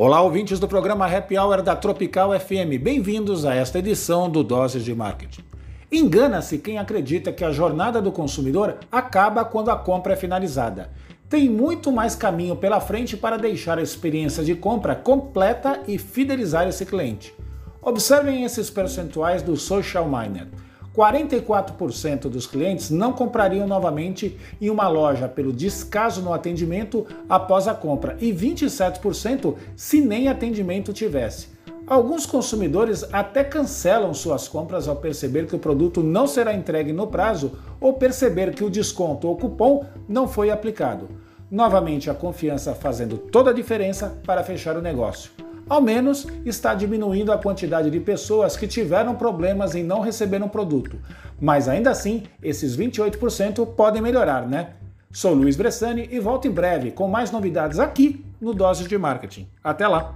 Olá, ouvintes do programa Happy Hour da Tropical FM. Bem-vindos a esta edição do Doses de Marketing. Engana-se quem acredita que a jornada do consumidor acaba quando a compra é finalizada. Tem muito mais caminho pela frente para deixar a experiência de compra completa e fidelizar esse cliente. Observem esses percentuais do Social Miner. 44% dos clientes não comprariam novamente em uma loja pelo descaso no atendimento após a compra e 27% se nem atendimento tivesse. Alguns consumidores até cancelam suas compras ao perceber que o produto não será entregue no prazo ou perceber que o desconto ou cupom não foi aplicado. Novamente, a confiança fazendo toda a diferença para fechar o negócio ao menos está diminuindo a quantidade de pessoas que tiveram problemas em não receber um produto. Mas ainda assim, esses 28% podem melhorar, né? Sou Luiz Bressani e volto em breve com mais novidades aqui no Doses de Marketing. Até lá!